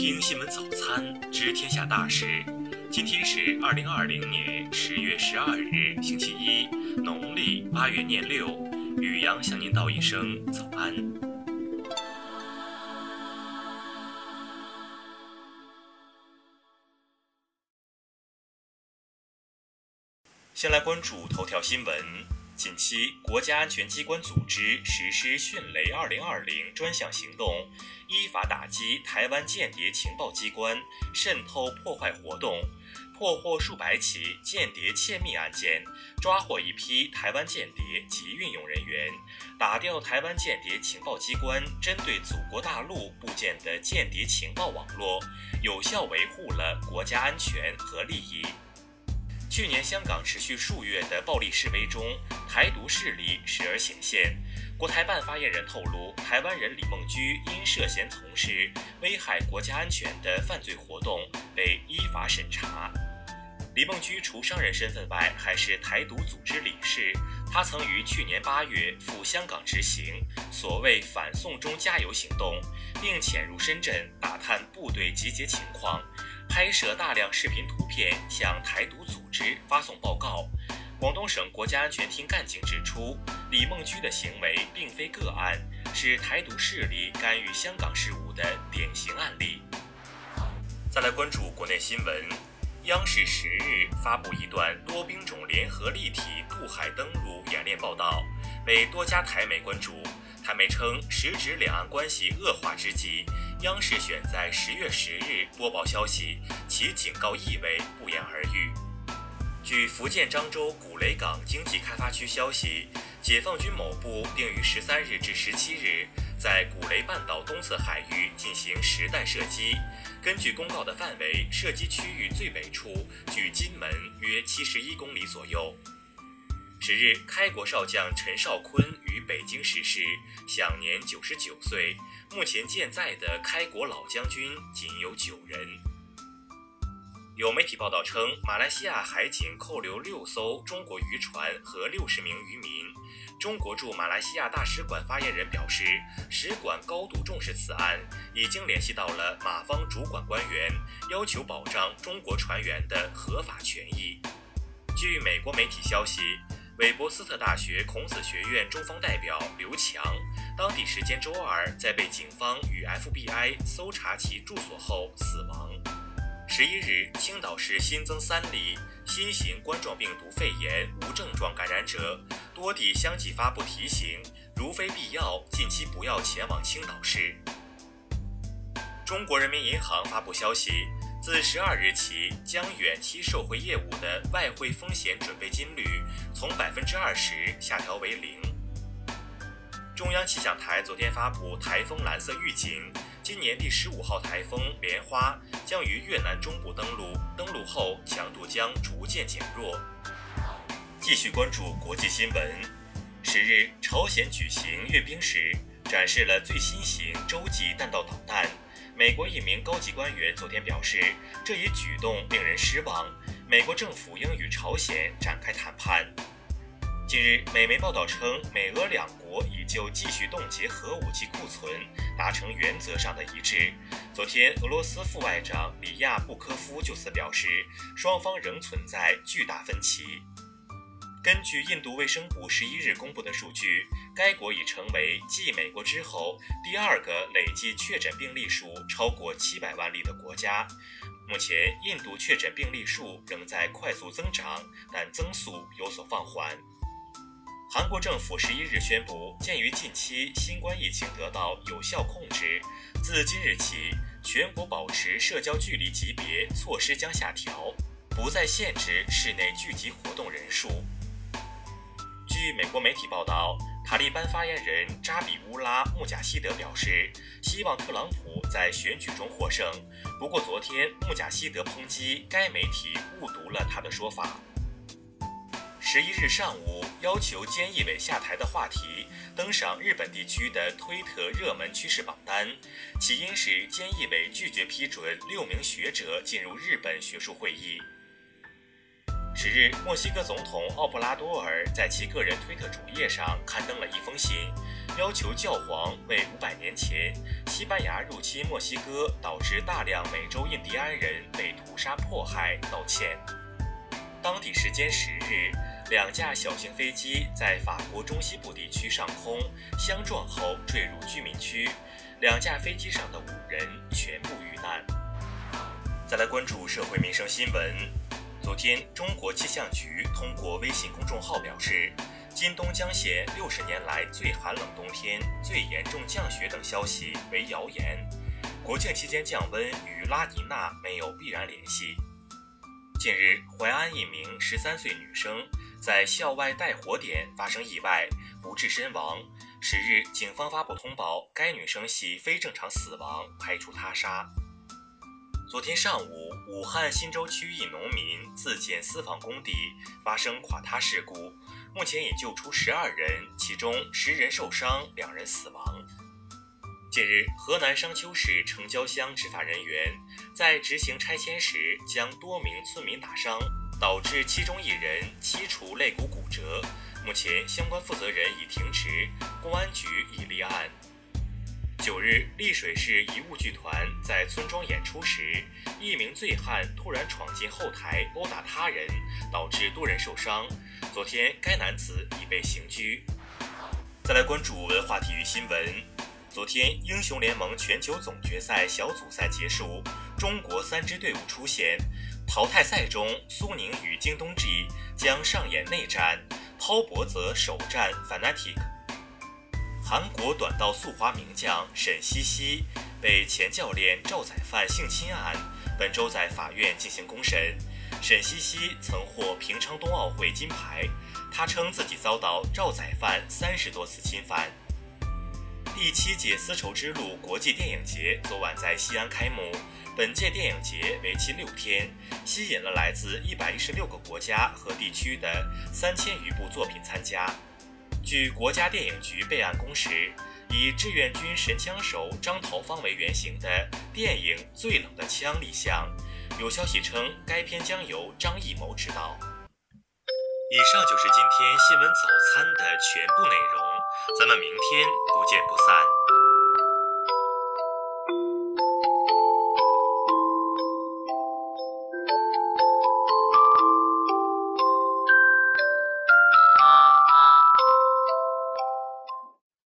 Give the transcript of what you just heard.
听新闻早餐，知天下大事。今天是二零二零年十月十二日，星期一，农历八月廿六。宇阳向您道一声早安。先来关注头条新闻。近期，国家安全机关组织实施“迅雷 2020” 专项行动，依法打击台湾间谍情报机关渗透破坏活动，破获数百起间谍窃密案件，抓获一批台湾间谍及运用人员，打掉台湾间谍情报机关针对祖国大陆布建的间谍情报网络，有效维护了国家安全和利益。去年香港持续数月的暴力示威中，台独势力时而显现。国台办发言人透露，台湾人李梦居因涉嫌从事危害国家安全的犯罪活动，被依法审查。李梦居除商人身份外，还是台独组织理事。他曾于去年八月赴香港执行所谓“反送中加油”行动，并潜入深圳打探部队集结情况。拍摄大量视频图片，向台独组织发送报告。广东省国家安全厅干警指出，李梦居的行为并非个案，是台独势力干预香港事务的典型案例。再来关注国内新闻，央视十日发布一段多兵种联合立体渡海登陆演练报道，被多家台媒关注。台媒称，时值两岸关系恶化之际。央视选在十月十日播报消息，其警告意味不言而喻。据福建漳州古雷港经济开发区消息，解放军某部定于十三日至十七日在古雷半岛东侧海域进行实弹射击。根据公告的范围，射击区域最北处距金门约七十一公里左右。十日，开国少将陈少坤于北京逝世，享年九十九岁。目前健在的开国老将军仅有九人。有媒体报道称，马来西亚海警扣留六艘中国渔船和六十名渔民。中国驻马来西亚大使馆发言人表示，使馆高度重视此案，已经联系到了马方主管官员，要求保障中国船员的合法权益。据美国媒体消息。韦伯斯特大学孔子学院中方代表刘强，当地时间周二在被警方与 FBI 搜查其住所后死亡。十一日，青岛市新增三例新型冠状病毒肺炎无症状感染者，多地相继发布提醒，如非必要，近期不要前往青岛市。中国人民银行发布消息。自十二日起，将远期售汇业务的外汇风险准备金率从百分之二十下调为零。中央气象台昨天发布台风蓝色预警，今年第十五号台风莲花将于越南中部登陆，登陆后强度将逐渐减弱。继续关注国际新闻，十日，朝鲜举行阅兵时，展示了最新型洲际弹道导弹。美国一名高级官员昨天表示，这一举动令人失望。美国政府应与朝鲜展开谈判。近日，美媒报道称，美俄两国已就继续冻结核武器库存达成原则上的一致。昨天，俄罗斯副外长里亚布科夫就此表示，双方仍存在巨大分歧。根据印度卫生部十一日公布的数据，该国已成为继美国之后第二个累计确诊病例数超过七百万例的国家。目前，印度确诊病例数仍在快速增长，但增速有所放缓。韩国政府十一日宣布，鉴于近期新冠疫情得到有效控制，自今日起，全国保持社交距离级别措施将下调，不再限制室内聚集活动人数。据美国媒体报道，塔利班发言人扎比乌拉·穆贾希德表示，希望特朗普在选举中获胜。不过，昨天穆贾希德抨击该媒体误读了他的说法。十一日上午，要求菅义伟下台的话题登上日本地区的推特热门趋势榜单，起因是菅义伟拒绝批准六名学者进入日本学术会议。十日，墨西哥总统奥布拉多尔在其个人推特主页上刊登了一封信，要求教皇为五百年前西班牙入侵墨西哥导致大量美洲印第安人被屠杀迫害道歉。当地时间十日，两架小型飞机在法国中西部地区上空相撞后坠入居民区，两架飞机上的五人全部遇难。再来关注社会民生新闻。昨天，中国气象局通过微信公众号表示，今东江县六十年来最寒冷冬天、最严重降雪等消息为谣言。国庆期间降温与拉尼娜没有必然联系。近日，淮安一名十三岁女生在校外带火点发生意外，不治身亡。十日，警方发布通报，该女生系非正常死亡，排除他杀。昨天上午，武汉新洲区一农民自建私房工地发生垮塌事故，目前已救出十二人，其中十人受伤，两人死亡。近日，河南商丘市城郊乡执法人员在执行拆迁时将多名村民打伤，导致其中一人七处肋骨骨折，目前相关负责人已停职，公安局已立案。九日，丽水市遗物剧团在村庄演出时，一名醉汉突然闯进后台殴打他人，导致多人受伤。昨天，该男子已被刑拘。再来关注文化体育新闻。昨天，英雄联盟全球总决赛小组赛结束，中国三支队伍出现。淘汰赛中，苏宁与京东 G 将上演内战，滔博则首战 Fnatic。韩国短道速滑名将沈西西被前教练赵宰范性侵案，本周在法院进行公审。沈西西曾获平昌冬奥会金牌，他称自己遭到赵宰范三十多次侵犯。第七届丝绸之路国际电影节昨晚在西安开幕，本届电影节为期六天，吸引了来自一百一十六个国家和地区的三千余部作品参加。据国家电影局备案公示，以志愿军神枪手张桃芳为原型的电影《最冷的枪》立项。有消息称，该片将由张艺谋执导。以上就是今天新闻早餐的全部内容，咱们明天不见不散。